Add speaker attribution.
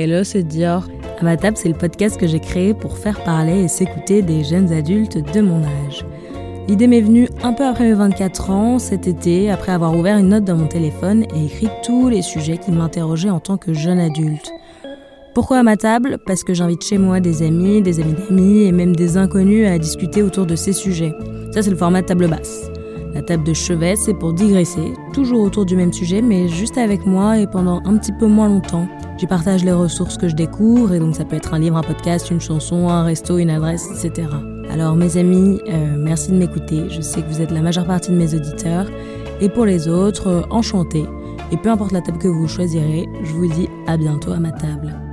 Speaker 1: Hello, c'est Dior. À ma table, c'est le podcast que j'ai créé pour faire parler et s'écouter des jeunes adultes de mon âge. L'idée m'est venue un peu après mes 24 ans, cet été, après avoir ouvert une note dans mon téléphone et écrit tous les sujets qui m'interrogeaient en tant que jeune adulte. Pourquoi à ma table Parce que j'invite chez moi des amis, des amis d'amis et même des inconnus à discuter autour de ces sujets. Ça, c'est le format table basse. La table de chevet, c'est pour digresser, toujours autour du même sujet, mais juste avec moi et pendant un petit peu moins longtemps. J'y partage les ressources que je découvre, et donc ça peut être un livre, un podcast, une chanson, un resto, une adresse, etc. Alors mes amis, euh, merci de m'écouter. Je sais que vous êtes la majeure partie de mes auditeurs. Et pour les autres, euh, enchanté. Et peu importe la table que vous choisirez, je vous dis à bientôt à ma table.